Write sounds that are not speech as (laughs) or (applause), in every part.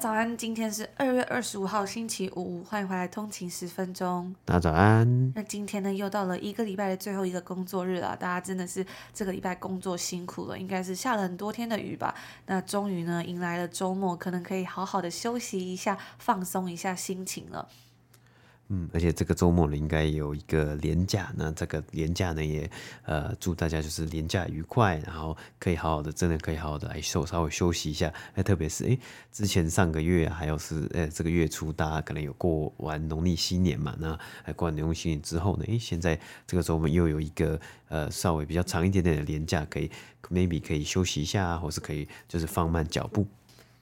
早安，今天是二月二十五号星期五，欢迎回来通勤十分钟。大家早安。那今天呢，又到了一个礼拜的最后一个工作日了，大家真的是这个礼拜工作辛苦了，应该是下了很多天的雨吧？那终于呢，迎来了周末，可能可以好好的休息一下，放松一下心情了。嗯，而且这个周末呢，应该有一个连假，那这个连假呢，也呃祝大家就是连假愉快，然后可以好好的，真的可以好好的来休稍微休息一下。那特别是哎，之前上个月还有是呃这个月初，大家可能有过完农历新年嘛，那还过完农历新年之后呢，哎，现在这个周末又有一个呃稍微比较长一点点的连假，可以 maybe 可以休息一下，或是可以就是放慢脚步。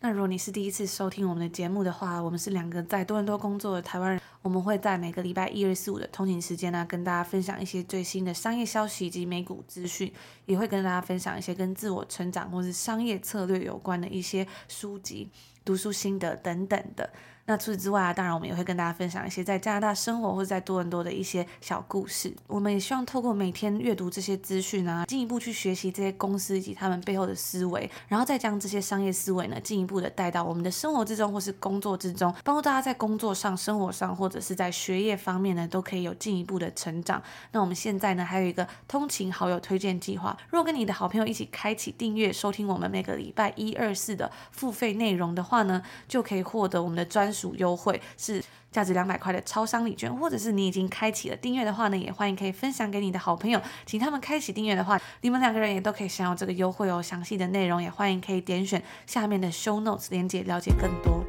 那如果你是第一次收听我们的节目的话，我们是两个在多伦多工作的台湾人，我们会在每个礼拜一、二、四、五的通勤时间呢，跟大家分享一些最新的商业消息以及美股资讯，也会跟大家分享一些跟自我成长或是商业策略有关的一些书籍、读书心得等等的。那除此之外啊，当然我们也会跟大家分享一些在加拿大生活或者在多伦多的一些小故事。我们也希望透过每天阅读这些资讯啊，进一步去学习这些公司以及他们背后的思维，然后再将这些商业思维呢，进一步的带到我们的生活之中或是工作之中，帮助大家在工作上、生活上或者是在学业方面呢，都可以有进一步的成长。那我们现在呢，还有一个通勤好友推荐计划，如果跟你的好朋友一起开启订阅收听我们每个礼拜一、二、四的付费内容的话呢，就可以获得我们的专属优惠，是价值两百块的超商礼券，或者是你已经开启了订阅的话呢，也欢迎可以分享给你的好朋友，请他们开启订阅的话，你们两个人也都可以享有这个优惠哦。详细的内容也欢迎可以点选下面的 show notes 连接了解更多。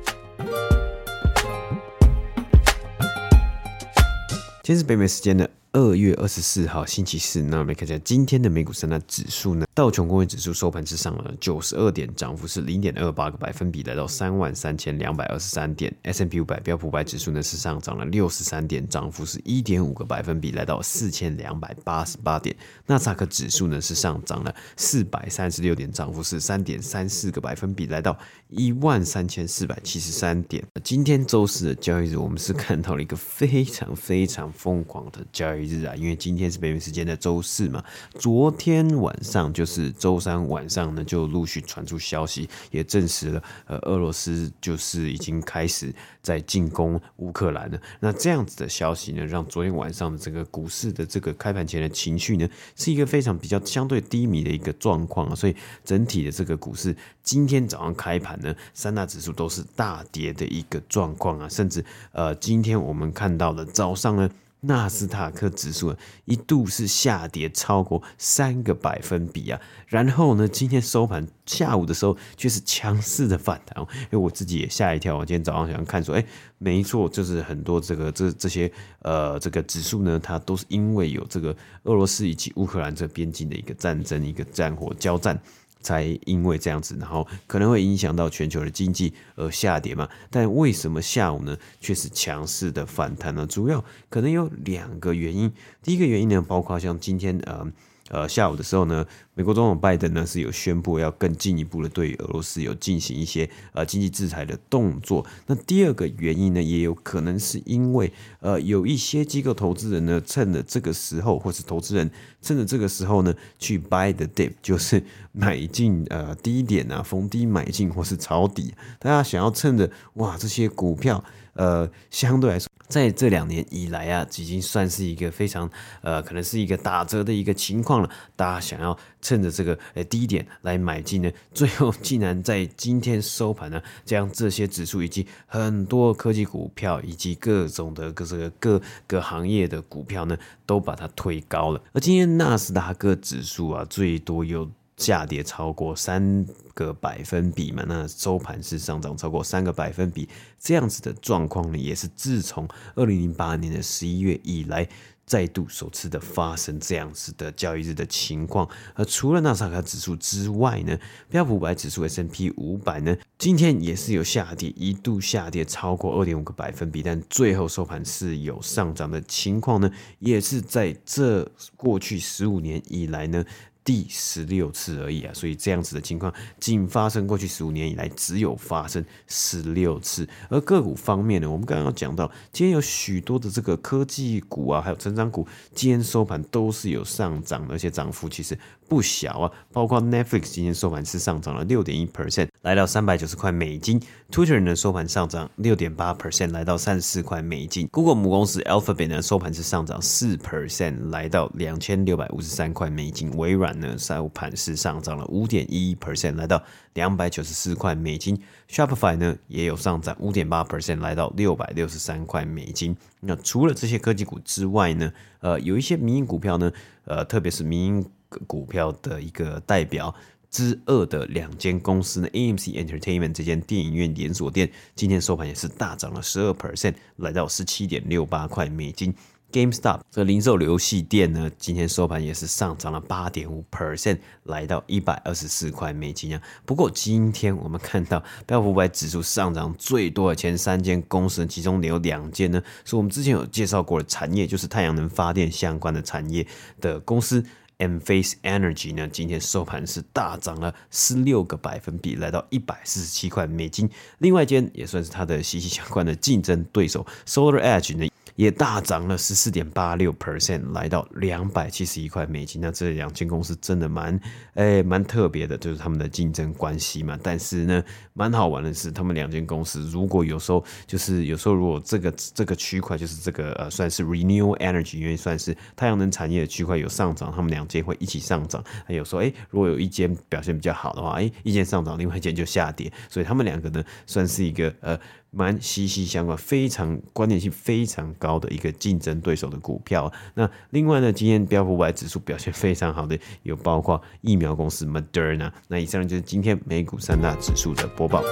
今天是北美时间的二月二十四号星期四，那我们看一下今天的美股三大指数呢。道琼工业指数收盘是上了九十二点，涨幅是零点二八个百分比，来到三万三千两百二十三点。S M P 五百标普五百指数呢是上涨了六十三点，涨幅是一点五个百分比，来到四千两百八十八点。纳斯达克指数呢是上涨了四百三十六点，涨幅是三点三四个百分比，来到一万三千四百七十三点。今天周四的交易日，我们是看到了一个非常非常疯狂的交易日啊，因为今天是北美时间的周四嘛，昨天晚上就是。周三晚上呢，就陆续传出消息，也证实了，呃，俄罗斯就是已经开始在进攻乌克兰了。那这样子的消息呢，让昨天晚上的这个股市的这个开盘前的情绪呢，是一个非常比较相对低迷的一个状况啊。所以整体的这个股市今天早上开盘呢，三大指数都是大跌的一个状况啊，甚至呃，今天我们看到的早上呢。纳斯达克指数一度是下跌超过三个百分比啊，然后呢，今天收盘下午的时候却是强势的反弹，因为我自己也吓一跳。我今天早上想看说，哎，没错，就是很多这个这这些呃这个指数呢，它都是因为有这个俄罗斯以及乌克兰这边境的一个战争，一个战火交战。才因为这样子，然后可能会影响到全球的经济而下跌嘛？但为什么下午呢却是强势的反弹呢？主要可能有两个原因。第一个原因呢，包括像今天呃。呃，下午的时候呢，美国总统拜登呢是有宣布要更进一步的对俄罗斯有进行一些呃经济制裁的动作。那第二个原因呢，也有可能是因为呃有一些机构投资人呢趁着这个时候，或是投资人趁着这个时候呢去 buy the dip，(laughs) 就是买进呃低点啊，逢低买进或是抄底。大家想要趁着哇这些股票呃相对来说。在这两年以来啊，已经算是一个非常呃，可能是一个打折的一个情况了。大家想要趁着这个呃低点来买进呢，最后竟然在今天收盘呢，将这些指数以及很多科技股票以及各种的各这个各个行业的股票呢，都把它推高了。而今天纳斯达克指数啊，最多有。下跌超过三个百分比嘛，那收盘是上涨超过三个百分比，这样子的状况呢，也是自从二零零八年的十一月以来再度首次的发生这样子的交易日的情况。而除了纳斯达克指数之外呢，标普五百指数 S&P 五百呢，今天也是有下跌，一度下跌超过二点五个百分比，但最后收盘是有上涨的情况呢，也是在这过去十五年以来呢。第十六次而已啊，所以这样子的情况仅发生过去十五年以来只有发生十六次。而个股方面呢，我们刚刚讲到，今天有许多的这个科技股啊，还有成长股，今天收盘都是有上涨，而且涨幅其实不小啊。包括 Netflix 今天收盘是上涨了六点一 percent，来到三百九十块美金；Twitter 呢收盘上涨六点八 percent，来到三十四块美金；Google 母公司 Alphabet 呢收盘是上涨四 percent，来到两千六百五十三块美金；微软。呢，收盘是上涨了五点一 percent，来到两百九十四块美金。Shopify 呢也有上涨五点八 percent，来到六百六十三块美金。那除了这些科技股之外呢，呃，有一些民营股票呢，呃，特别是民营股票的一个代表之二的两间公司呢，AMC Entertainment 这间电影院连锁店，今天收盘也是大涨了十二 percent，来到十七点六八块美金。GameStop 这零售游戏店呢，今天收盘也是上涨了八点五 percent，来到一百二十四块美金啊。不过今天我们看到标普五百指数上涨最多的前三间公司，其中有两间呢，是我们之前有介绍过的产业，就是太阳能发电相关的产业的公司。Enphase Energy 呢，今天收盘是大涨了十六个百分比，来到一百四十七块美金。另外一间也算是它的息息相关的竞争对手 Solar Edge 呢。也大涨了十四点八六 percent，来到两百七十一块美金。那这两间公司真的蛮诶蛮特别的，就是他们的竞争关系嘛。但是呢，蛮好玩的是，他们两间公司如果有时候就是有时候如果这个这个区块就是这个呃算是 renewable energy，因为算是太阳能产业的区块有上涨，他们两间会一起上涨。还有说诶，如果有一间表现比较好的话，诶，一间上涨，另外一间就下跌。所以他们两个呢，算是一个呃。蛮息息相关，非常关联性非常高的一个竞争对手的股票。那另外呢，今天标普五百指数表现非常好的有包括疫苗公司 Moderna。那以上就是今天美股三大指数的播报。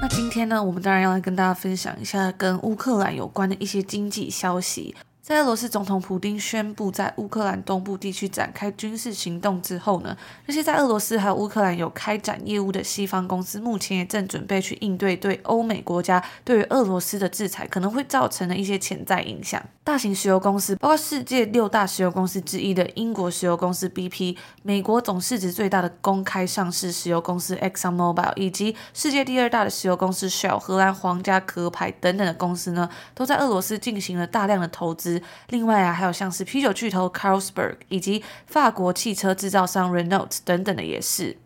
那今天呢，我们当然要来跟大家分享一下跟乌克兰有关的一些经济消息。在俄罗斯总统普丁宣布在乌克兰东部地区展开军事行动之后呢，那些在俄罗斯还有乌克兰有开展业务的西方公司，目前也正准备去应对对欧美国家对于俄罗斯的制裁可能会造成的一些潜在影响。大型石油公司，包括世界六大石油公司之一的英国石油公司 BP，美国总市值最大的公开上市石油公司 ExxonMobil，以及世界第二大的石油公司 Shell、荷兰皇家壳牌等等的公司呢，都在俄罗斯进行了大量的投资。另外啊，还有像是啤酒巨头 Carlsberg 以及法国汽车制造商 Renault 等等的也是。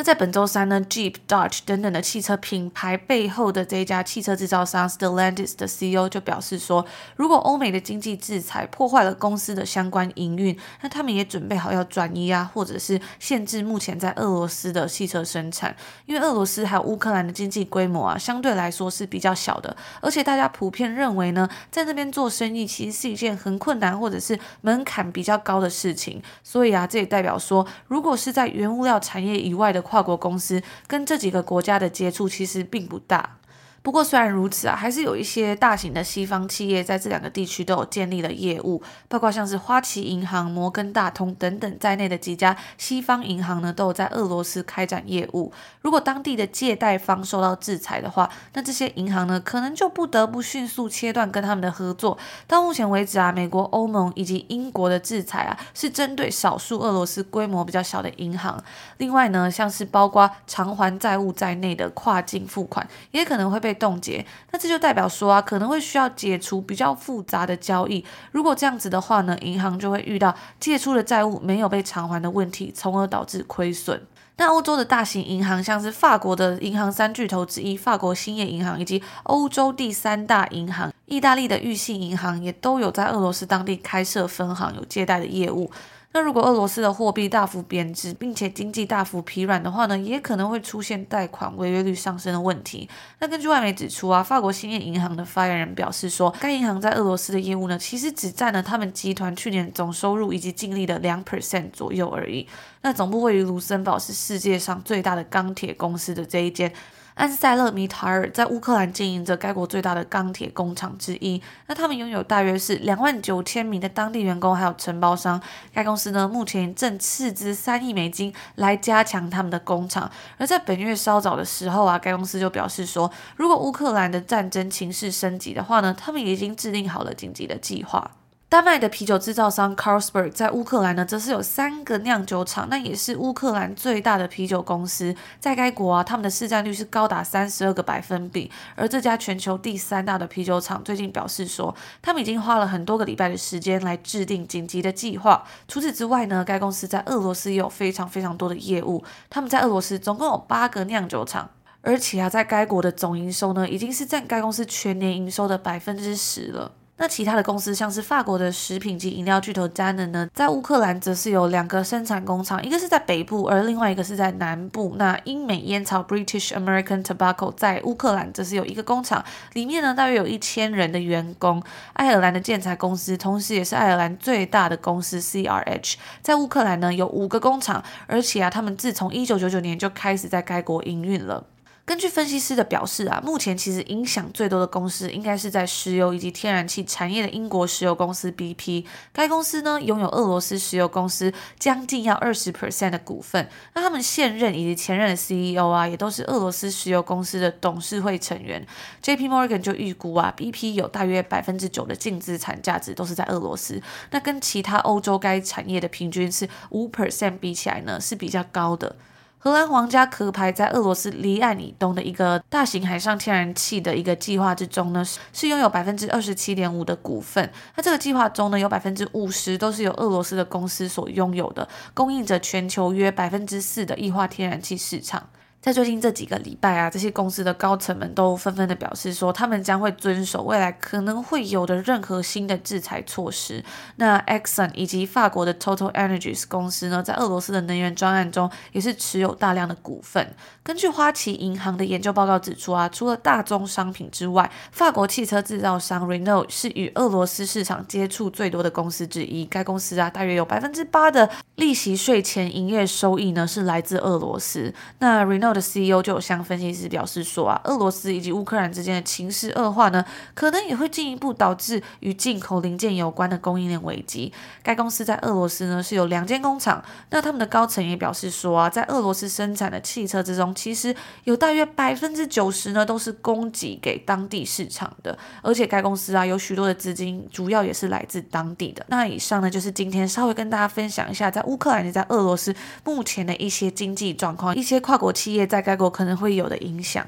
那在本周三呢，Jeep、Dodge 等等的汽车品牌背后的这一家汽车制造商 Stellantis 的 CEO 就表示说，如果欧美的经济制裁破坏了公司的相关营运，那他们也准备好要转移啊，或者是限制目前在俄罗斯的汽车生产，因为俄罗斯还有乌克兰的经济规模啊，相对来说是比较小的，而且大家普遍认为呢，在那边做生意其实是一件很困难或者是门槛比较高的事情，所以啊，这也代表说，如果是在原物料产业以外的。跨国公司跟这几个国家的接触其实并不大。不过，虽然如此啊，还是有一些大型的西方企业在这两个地区都有建立了业务，包括像是花旗银行、摩根大通等等在内的几家西方银行呢，都有在俄罗斯开展业务。如果当地的借贷方受到制裁的话，那这些银行呢，可能就不得不迅速切断跟他们的合作。到目前为止啊，美国、欧盟以及英国的制裁啊，是针对少数俄罗斯规模比较小的银行。另外呢，像是包括偿还债务在内的跨境付款，也可能会被。被冻结，那这就代表说啊，可能会需要解除比较复杂的交易。如果这样子的话呢，银行就会遇到借出的债务没有被偿还的问题，从而导致亏损。那欧洲的大型银行，像是法国的银行三巨头之一法国兴业银行，以及欧洲第三大银行意大利的裕信银行，也都有在俄罗斯当地开设分行，有借贷的业务。那如果俄罗斯的货币大幅贬值，并且经济大幅疲软的话呢，也可能会出现贷款违约率上升的问题。那根据外媒指出啊，法国兴业银行的发言人表示说，该银行在俄罗斯的业务呢，其实只占了他们集团去年总收入以及净利的两 percent 左右而已。那总部位于卢森堡，是世界上最大的钢铁公司的这一间。安塞勒米塔尔在乌克兰经营着该国最大的钢铁工厂之一，那他们拥有大约是两万九千名的当地员工，还有承包商。该公司呢，目前正斥资三亿美金来加强他们的工厂。而在本月稍早的时候啊，该公司就表示说，如果乌克兰的战争情势升级的话呢，他们已经制定好了紧急的计划。丹麦的啤酒制造商 Carlsberg 在乌克兰呢，则是有三个酿酒厂，那也是乌克兰最大的啤酒公司。在该国啊，他们的市占率是高达三十二个百分比。而这家全球第三大的啤酒厂最近表示说，他们已经花了很多个礼拜的时间来制定紧急的计划。除此之外呢，该公司在俄罗斯也有非常非常多的业务。他们在俄罗斯总共有八个酿酒厂，而且啊，在该国的总营收呢，已经是占该公司全年营收的百分之十了。那其他的公司，像是法国的食品及饮料巨头 DANA 呢，在乌克兰则是有两个生产工厂，一个是在北部，而另外一个是在南部。那英美烟草 British American Tobacco 在乌克兰则是有一个工厂，里面呢大约有一千人的员工。爱尔兰的建材公司，同时也是爱尔兰最大的公司 CRH，在乌克兰呢有五个工厂，而且啊，他们自从一九九九年就开始在该国营运了。根据分析师的表示啊，目前其实影响最多的公司应该是在石油以及天然气产业的英国石油公司 BP。该公司呢拥有俄罗斯石油公司将近要二十 percent 的股份。那他们现任以及前任的 CEO 啊，也都是俄罗斯石油公司的董事会成员。JP Morgan 就预估啊，BP 有大约百分之九的净资产价值都是在俄罗斯。那跟其他欧洲该产业的平均是五 percent 比起来呢，是比较高的。荷兰皇家壳牌在俄罗斯离岸以东的一个大型海上天然气的一个计划之中呢，是拥有百分之二十七点五的股份。那这个计划中呢，有百分之五十都是由俄罗斯的公司所拥有的，供应着全球约百分之四的液化天然气市场。在最近这几个礼拜啊，这些公司的高层们都纷纷的表示说，他们将会遵守未来可能会有的任何新的制裁措施。那 Exxon 以及法国的 Total Energies 公司呢，在俄罗斯的能源专案中也是持有大量的股份。根据花旗银行的研究报告指出啊，除了大宗商品之外，法国汽车制造商 Renault 是与俄罗斯市场接触最多的公司之一。该公司啊，大约有百分之八的利息税前营业收益呢，是来自俄罗斯。那 Renault 的 CEO 就有向分析师表示说啊，俄罗斯以及乌克兰之间的情势恶化呢，可能也会进一步导致与进口零件有关的供应链危机。该公司在俄罗斯呢是有两间工厂，那他们的高层也表示说啊，在俄罗斯生产的汽车之中，其实有大约百分之九十呢都是供给给当地市场的，而且该公司啊有许多的资金，主要也是来自当地的。那以上呢就是今天稍微跟大家分享一下，在乌克兰以及在俄罗斯目前的一些经济状况，一些跨国企业。在该国可能会有的影响。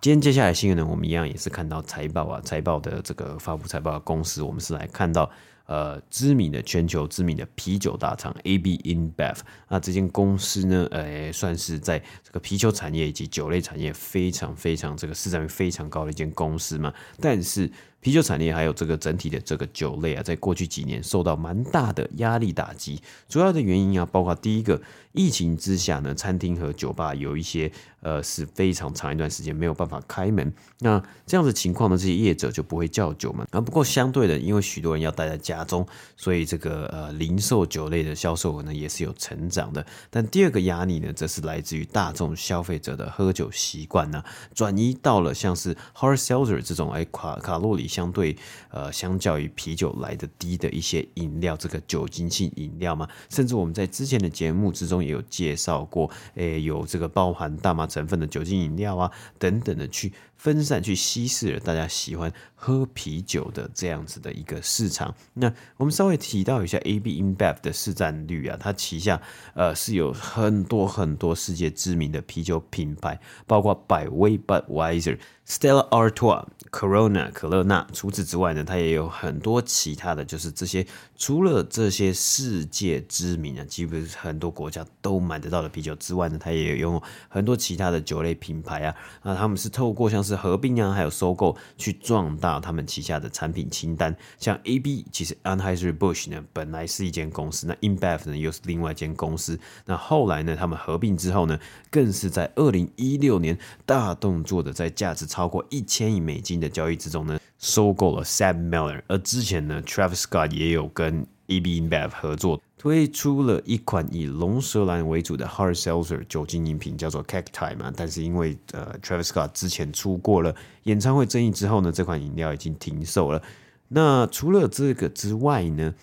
今天接下来新闻呢，我们一样也是看到财报啊，财报的这个发布财报的公司，我们是来看到呃知名的全球知名的啤酒大厂 AB InBev。那这间公司呢，呃，算是在这个啤酒产业以及酒类产业非常非常这个市占率非常高的一间公司嘛，但是。啤酒产业还有这个整体的这个酒类啊，在过去几年受到蛮大的压力打击。主要的原因啊，包括第一个，疫情之下呢，餐厅和酒吧有一些呃是非常长一段时间没有办法开门。那这样的情况呢，这些业者就不会叫酒嘛。啊，不过相对的，因为许多人要待在家中，所以这个呃零售酒类的销售额呢也是有成长的。但第二个压力呢，则是来自于大众消费者的喝酒习惯呢，转移到了像是 hard seltzer 这种哎卡卡路里。相对呃，相较于啤酒来的低的一些饮料，这个酒精性饮料嘛，甚至我们在之前的节目之中也有介绍过，诶，有这个包含大麻成分的酒精饮料啊，等等的去。分散去稀释了大家喜欢喝啤酒的这样子的一个市场。那我们稍微提到一下 AB InBev 的市占率啊，它旗下呃是有很多很多世界知名的啤酒品牌，包括百威 Budweiser、Stella Artois、Corona 可乐娜。除此之外呢，它也有很多其他的就是这些除了这些世界知名啊，基本很多国家都买得到的啤酒之外呢，它也有拥有很多其他的酒类品牌啊。那他们是透过像是是合并啊，还有收购，去壮大他们旗下的产品清单。像 AB，其实 Anheuser-Busch 呢，本来是一间公司，那 InBev 呢又是另外一间公司。那后来呢，他们合并之后呢，更是在二零一六年大动作的，在价值超过一千亿美金的交易之中呢，收购了 Sam Miller。而之前呢，Travis Scott 也有跟 AB InBev 合作，推出了一款以龙舌兰为主的 Hard Seltzer 酒精饮品，叫做 Cacti 嘛。但是因为呃 Travis Scott 之前出过了演唱会争议之后呢，这款饮料已经停售了。那除了这个之外呢？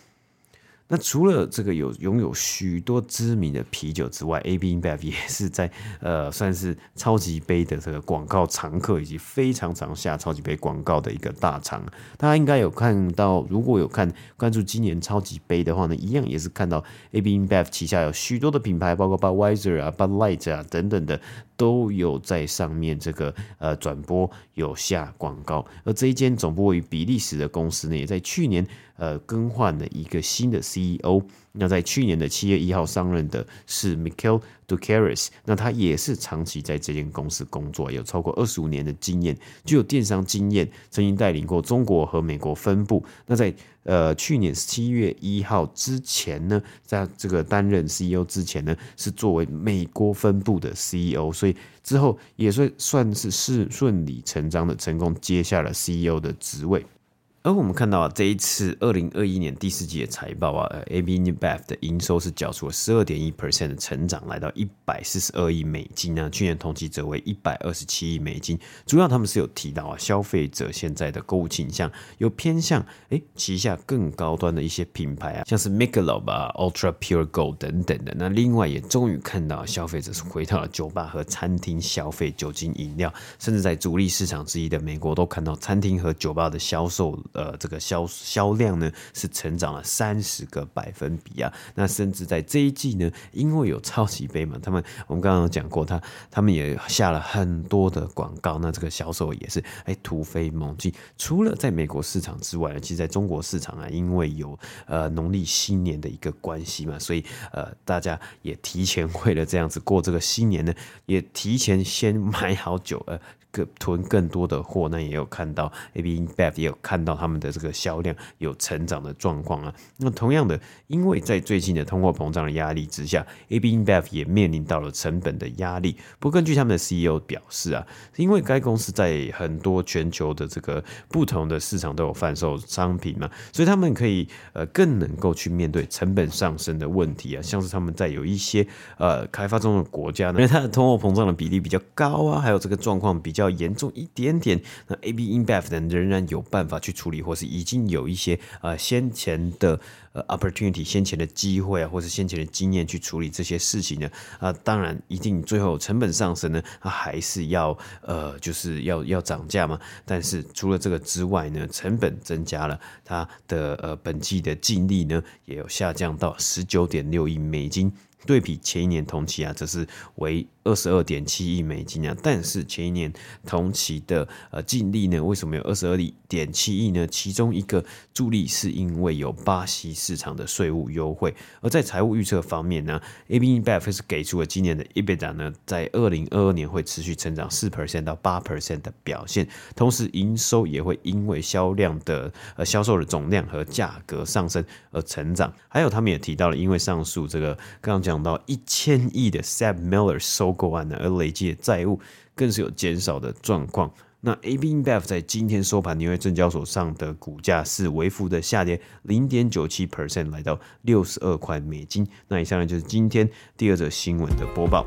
那除了这个有拥有许多知名的啤酒之外，AB InBev 也是在呃算是超级杯的这个广告常客，以及非常常下超级杯广告的一个大厂。大家应该有看到，如果有看关注今年超级杯的话呢，一样也是看到 AB InBev 旗下有许多的品牌，包括 Budweiser 啊、Bud Light 啊等等的，都有在上面这个呃转播有下广告。而这一间总部位于比利时的公司呢，也在去年。呃，更换了一个新的 CEO。那在去年的七月一号上任的是 Mikel Dukaris 那他也是长期在这间公司工作，有超过二十五年的经验，具有电商经验，曾经带领过中国和美国分部。那在呃去年七月一号之前呢，在这个担任 CEO 之前呢，是作为美国分部的 CEO，所以之后也算算是是顺理成章的成功接下了 CEO 的职位。而我们看到啊，这一次二零二一年第四季的财报啊，AB InBev 的营收是缴出了十二点一 percent 的成长，来到一百四十二亿美金呢。去年同期则为一百二十七亿美金。主要他们是有提到啊，消费者现在的购物倾向有偏向诶旗下更高端的一些品牌啊，像是 Michelob 啊、Ultra Pure Gold 等等的。那另外也终于看到消费者是回到了酒吧和餐厅消费酒精饮料，甚至在主力市场之一的美国都看到餐厅和酒吧的销售。呃，这个销销量呢是成长了三十个百分比啊，那甚至在这一季呢，因为有超级杯嘛，他们我们刚刚讲过他，他们也下了很多的广告，那这个销售也是哎突飞猛进。除了在美国市场之外，其实在中国市场啊，因为有呃农历新年的一个关系嘛，所以呃大家也提前为了这样子过这个新年呢，也提前先买好酒呃。囤更多的货，那也有看到 AB InBev 也有看到他们的这个销量有成长的状况啊。那同样的，因为在最近的通货膨胀的压力之下，AB InBev 也面临到了成本的压力。不过根据他们的 CEO 表示啊，因为该公司在很多全球的这个不同的市场都有贩售商品嘛，所以他们可以呃更能够去面对成本上升的问题啊。像是他们在有一些呃开发中的国家呢，因为它的通货膨胀的比例比较高啊，还有这个状况比较。严重一点点，那 AB InBev 呢仍然有办法去处理，或是已经有一些呃先前的呃 opportunity 先前的机会啊，或是先前的经验去处理这些事情呢啊，当然一定最后成本上升呢，它还是要呃就是要要涨价嘛。但是除了这个之外呢，成本增加了，它的呃本季的净利呢也有下降到十九点六亿美金，对比前一年同期啊，则是为。二十二点七亿美金啊！但是前一年同期的呃净利呢，为什么有二十二点七亿呢？其中一个助力是因为有巴西市场的税务优惠。而在财务预测方面呢，AB InBev 是给出了今年的 EBITDA 呢，在二零二二年会持续成长四 percent 到八 percent 的表现，同时营收也会因为销量的呃销售的总量和价格上升而成长。还有他们也提到了，因为上述这个刚刚讲到一千亿的 SABMiller 收。购案呢，而累计的债务更是有减少的状况。那 AB InBev 在今天收盘，纽约证交所上的股价是微幅的下跌零点九七 percent，来到六十二块美金。那以上呢就是今天第二则新闻的播报。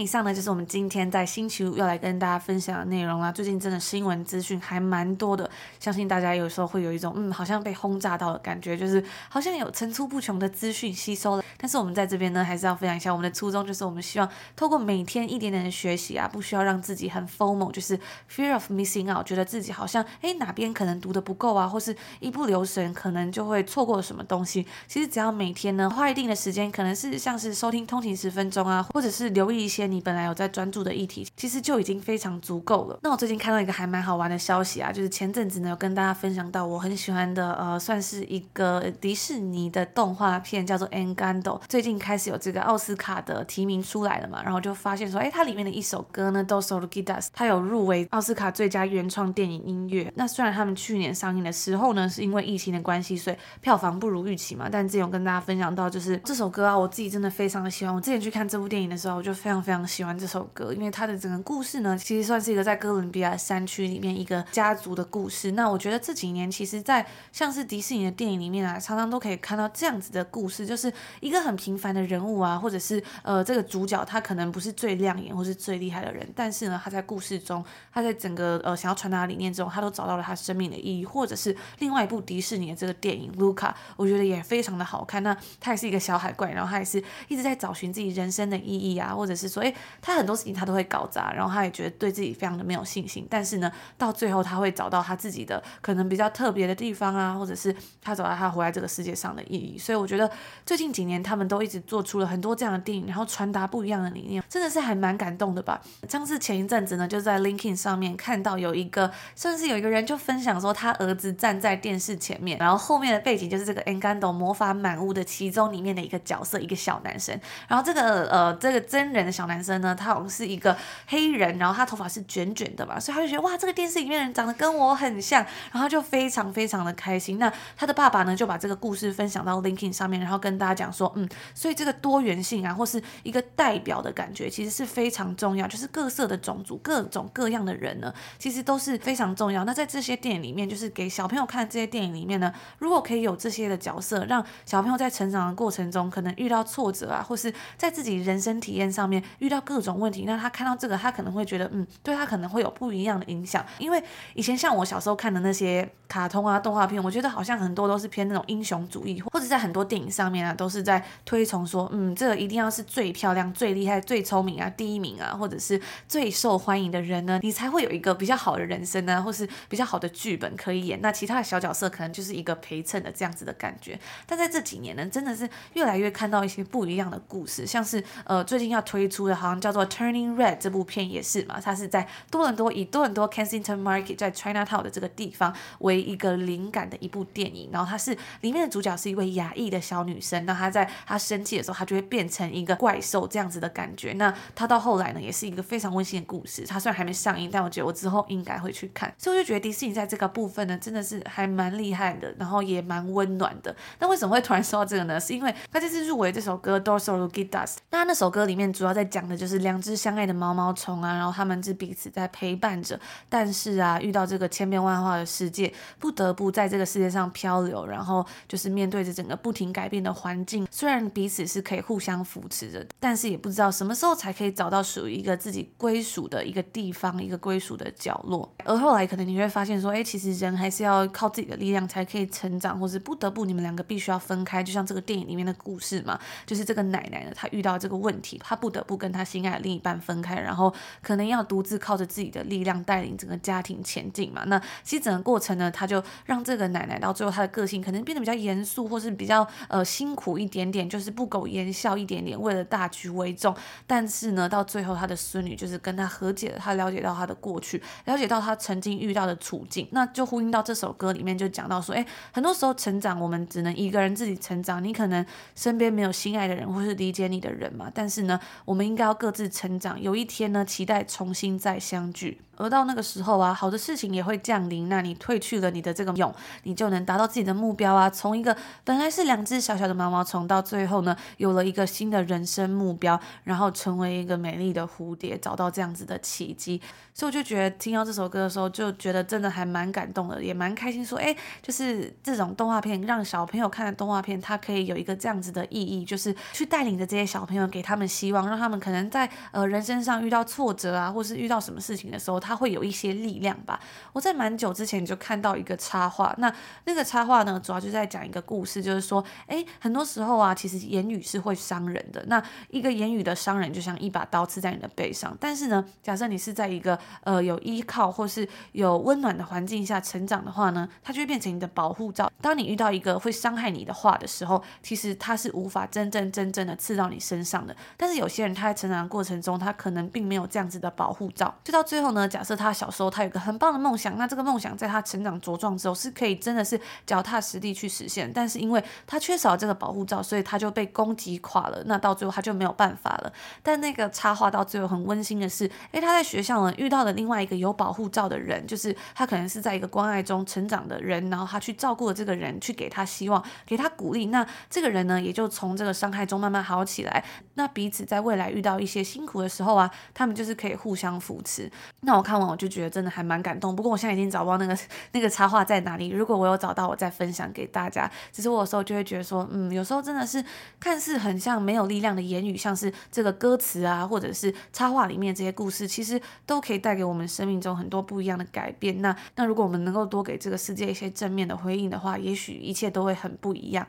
以上呢就是我们今天在星期五要来跟大家分享的内容啦。最近真的新闻资讯还蛮多的，相信大家有时候会有一种嗯，好像被轰炸到的感觉，就是好像有层出不穷的资讯吸收了。但是我们在这边呢，还是要分享一下我们的初衷，就是我们希望透过每天一点点的学习啊，不需要让自己很 formal，就是 fear of missing out，觉得自己好像诶哪边可能读的不够啊，或是一不留神可能就会错过什么东西。其实只要每天呢花一定的时间，可能是像是收听通勤十分钟啊，或者是留意一些。你本来有在专注的议题，其实就已经非常足够了。那我最近看到一个还蛮好玩的消息啊，就是前阵子呢有跟大家分享到我很喜欢的呃，算是一个迪士尼的动画片，叫做《Encanto》。最近开始有这个奥斯卡的提名出来了嘛，然后就发现说，哎，它里面的一首歌呢，Dos Oruguitas，它有入围奥斯卡最佳原创电影音乐。那虽然他们去年上映的时候呢，是因为疫情的关系，所以票房不如预期嘛，但之前有跟大家分享到，就是这首歌啊，我自己真的非常的喜欢。我之前去看这部电影的时候，我就非常非常。喜欢这首歌，因为它的整个故事呢，其实算是一个在哥伦比亚山区里面一个家族的故事。那我觉得这几年，其实，在像是迪士尼的电影里面啊，常常都可以看到这样子的故事，就是一个很平凡的人物啊，或者是呃这个主角他可能不是最亮眼或是最厉害的人，但是呢，他在故事中，他在整个呃想要传达的理念中，他都找到了他生命的意义，或者是另外一部迪士尼的这个电影《卢卡》，我觉得也非常的好看。那他也是一个小海怪，然后他也是一直在找寻自己人生的意义啊，或者是说，他很多事情他都会搞砸，然后他也觉得对自己非常的没有信心。但是呢，到最后他会找到他自己的可能比较特别的地方啊，或者是他找到他活在这个世界上的意义。所以我觉得最近几年他们都一直做出了很多这样的电影，然后传达不一样的理念，真的是还蛮感动的吧。像是前一阵子呢，就在 LinkedIn 上面看到有一个，算是有一个人就分享说，他儿子站在电视前面，然后后面的背景就是这个 Encanto 魔法满屋的其中里面的一个角色，一个小男生。然后这个呃这个真人的小男生呢，他好像是一个黑人，然后他头发是卷卷的嘛，所以他就觉得哇，这个电视里面的人长得跟我很像，然后就非常非常的开心。那他的爸爸呢，就把这个故事分享到 Linkin 上面，然后跟大家讲说，嗯，所以这个多元性啊，或是一个代表的感觉，其实是非常重要，就是各色的种族、各种各样的人呢，其实都是非常重要。那在这些电影里面，就是给小朋友看这些电影里面呢，如果可以有这些的角色，让小朋友在成长的过程中，可能遇到挫折啊，或是在自己人生体验上面遇到各种问题，那他看到这个，他可能会觉得，嗯，对他可能会有不一样的影响。因为以前像我小时候看的那些卡通啊、动画片，我觉得好像很多都是偏那种英雄主义，或者在很多电影上面啊，都是在推崇说，嗯，这个一定要是最漂亮、最厉害、最聪明啊、第一名啊，或者是最受欢迎的人呢，你才会有一个比较好的人生呢，或是比较好的剧本可以演。那其他的小角色可能就是一个陪衬的这样子的感觉。但在这几年呢，真的是越来越看到一些不一样的故事，像是呃最近要推出好像叫做《Turning Red》这部片也是嘛，它是在多伦多以多伦多 Kensington Market 在 Chinatown 的这个地方为一个灵感的一部电影。然后它是里面的主角是一位亚裔的小女生，那她在她生气的时候，她就会变成一个怪兽这样子的感觉。那她到后来呢，也是一个非常温馨的故事。它虽然还没上映，但我觉得我之后应该会去看。所以我就觉得迪士尼在这个部分呢，真的是还蛮厉害的，然后也蛮温暖的。那为什么会突然说到这个呢？是因为他这次入围这首歌《Dos Oruguitas》，那那首歌里面主要在讲讲的就是两只相爱的毛毛虫啊，然后他们是彼此在陪伴着，但是啊，遇到这个千变万化的世界，不得不在这个世界上漂流，然后就是面对着整个不停改变的环境。虽然彼此是可以互相扶持着，但是也不知道什么时候才可以找到属于一个自己归属的一个地方，一个归属的角落。而后来可能你会发现说，哎，其实人还是要靠自己的力量才可以成长，或是不得不你们两个必须要分开，就像这个电影里面的故事嘛，就是这个奶奶呢，她遇到这个问题，她不得不跟跟他心爱的另一半分开，然后可能要独自靠着自己的力量带领整个家庭前进嘛。那其实整个过程呢，他就让这个奶奶到最后她的个性可能变得比较严肃，或是比较呃辛苦一点点，就是不苟言笑一点点，为了大局为重。但是呢，到最后他的孙女就是跟他和解了，他了解到他的过去，了解到他曾经遇到的处境，那就呼应到这首歌里面就讲到说，哎，很多时候成长我们只能一个人自己成长，你可能身边没有心爱的人或是理解你的人嘛，但是呢，我们应该要各自成长，有一天呢，期待重新再相聚。而到那个时候啊，好的事情也会降临。那你褪去了你的这个蛹，你就能达到自己的目标啊。从一个本来是两只小小的毛毛虫，到最后呢，有了一个新的人生目标，然后成为一个美丽的蝴蝶，找到这样子的奇迹。所以我就觉得听到这首歌的时候，就觉得真的还蛮感动的，也蛮开心。说，哎，就是这种动画片，让小朋友看的动画片，它可以有一个这样子的意义，就是去带领着这些小朋友，给他们希望，让他们可可能在呃人生上遇到挫折啊，或是遇到什么事情的时候，他。会有一些力量吧。我在蛮久之前就看到一个插画，那那个插画呢，主要就在讲一个故事，就是说，诶，很多时候啊，其实言语是会伤人的。那一个言语的伤人，就像一把刀刺在你的背上。但是呢，假设你是在一个呃有依靠或是有温暖的环境下成长的话呢，它就会变成你的保护罩。当你遇到一个会伤害你的话的时候，其实它是无法真正真正的刺到你身上的。但是有些人他成长的过程中，他可能并没有这样子的保护罩，就到最后呢，假设他小时候他有个很棒的梦想，那这个梦想在他成长茁壮之后是可以真的是脚踏实地去实现，但是因为他缺少这个保护罩，所以他就被攻击垮了。那到最后他就没有办法了。但那个插画到最后很温馨的是，诶，他在学校呢遇到了另外一个有保护罩的人，就是他可能是在一个关爱中成长的人，然后他去照顾了这个人，去给他希望，给他鼓励。那这个人呢也就从这个伤害中慢慢好起来。那彼此在未来遇遇到一些辛苦的时候啊，他们就是可以互相扶持。那我看完我就觉得真的还蛮感动。不过我现在已经找不到那个那个插画在哪里，如果我有找到，我再分享给大家。只是我有时候就会觉得说，嗯，有时候真的是看似很像没有力量的言语，像是这个歌词啊，或者是插画里面这些故事，其实都可以带给我们生命中很多不一样的改变。那那如果我们能够多给这个世界一些正面的回应的话，也许一切都会很不一样。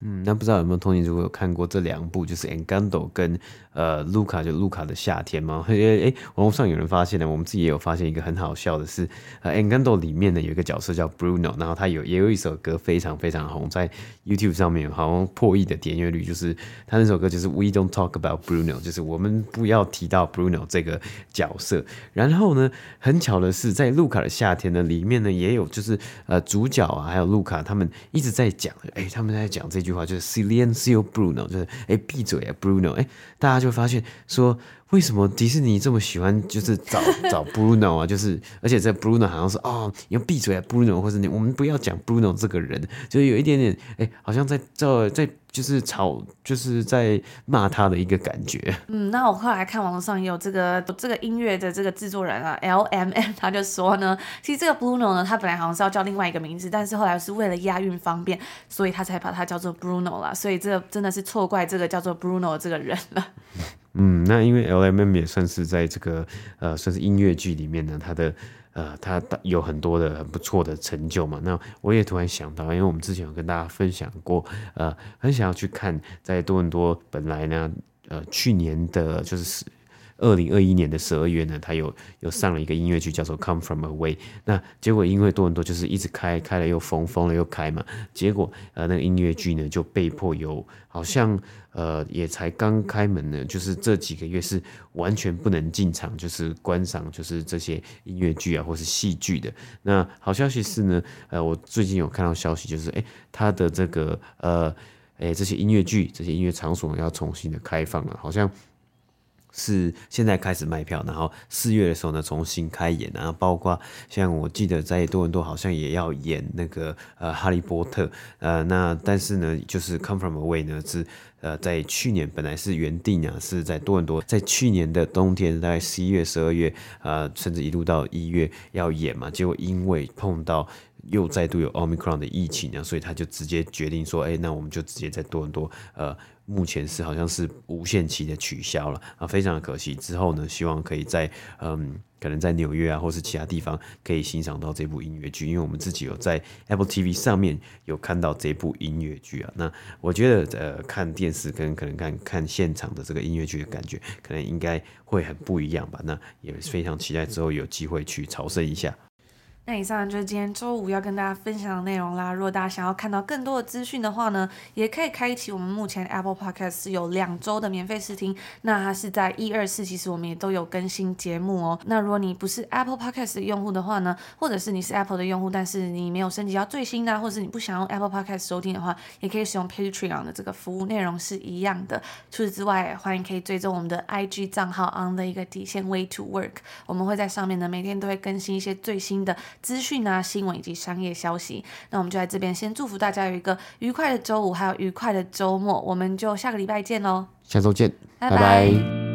嗯，那不知道有没有同学如果有看过这两部，就是 En Gando 跟呃卢卡就卢卡的夏天吗？(laughs) 哎、网络上有人发现了，我们自己也有发现一个很好笑的是，呃 En Gando 里面呢有一个角色叫 Bruno，然后他有也有一首歌非常非常红，在 YouTube 上面好像破亿的点阅率，就是他那首歌就是 We Don't Talk About Bruno，就是我们不要提到 Bruno 这个角色。然后呢，很巧的是，在卢卡的夏天呢里面呢也有就是呃主角啊还有卢卡他们一直在讲，哎、他们在讲这句。就是 Silencio Bruno，就是哎闭嘴啊 Bruno，哎大家就发现说，为什么迪士尼这么喜欢就是找 (laughs) 找 Bruno 啊？就是而且这 Bruno 好像是哦你要闭嘴啊 Bruno，或者你我们不要讲 Bruno 这个人，就是有一点点哎好像在在在。就是吵，就是在骂他的一个感觉。嗯，那我后来看网络上也有这个这个音乐的这个制作人啊，L M M，(laughs) 他就说呢，其实这个 Bruno 呢，他本来好像是要叫另外一个名字，但是后来是为了押韵方便，所以他才把它叫做 Bruno 啦。所以这真的是错怪这个叫做 Bruno 这个人了。嗯，那因为 L M M 也算是在这个呃，算是音乐剧里面呢，它的。呃，它有很多的很不错的成就嘛。那我也突然想到，因为我们之前有跟大家分享过，呃，很想要去看在多伦多本来呢，呃，去年的就是二零二一年的十二月呢，他有有上了一个音乐剧叫做《Come From Away》。那结果因为多伦多就是一直开，开了又封，封了又开嘛，结果呃那个音乐剧呢就被迫有好像。呃，也才刚开门呢，就是这几个月是完全不能进场，就是观赏，就是这些音乐剧啊，或是戏剧的。那好消息是呢，呃，我最近有看到消息，就是诶，他的这个呃，诶，这些音乐剧、这些音乐场所要重新的开放了，好像。是现在开始卖票，然后四月的时候呢重新开演，然后包括像我记得在多伦多好像也要演那个呃哈利波特，呃那但是呢就是 Come From Away 呢是呃在去年本来是原定啊是在多伦多在去年的冬天大概十一月十二月呃甚至一路到一月要演嘛，结果因为碰到又再度有 Omicron 的疫情啊，所以他就直接决定说，哎那我们就直接在多伦多呃。目前是好像是无限期的取消了啊，非常的可惜。之后呢，希望可以在嗯，可能在纽约啊，或是其他地方可以欣赏到这部音乐剧，因为我们自己有在 Apple TV 上面有看到这部音乐剧啊。那我觉得呃，看电视跟可能看看现场的这个音乐剧的感觉，可能应该会很不一样吧。那也非常期待之后有机会去朝圣一下。那以上就是今天周五要跟大家分享的内容啦。如果大家想要看到更多的资讯的话呢，也可以开启我们目前 Apple Podcast 有两周的免费试听。那它是在一二四，其实我们也都有更新节目哦。那如果你不是 Apple Podcast 的用户的话呢，或者是你是 Apple 的用户，但是你没有升级到最新的，或者是你不想用 Apple Podcast 收听的话，也可以使用 Patreon 的这个服务，内容是一样的。除此之外，欢迎可以追踪我们的 IG 账号 on 的一个底线 Way to Work，我们会在上面呢每天都会更新一些最新的。资讯啊，新闻以及商业消息，那我们就在这边先祝福大家有一个愉快的周五，还有愉快的周末，我们就下个礼拜见喽，下周见，拜拜。拜拜。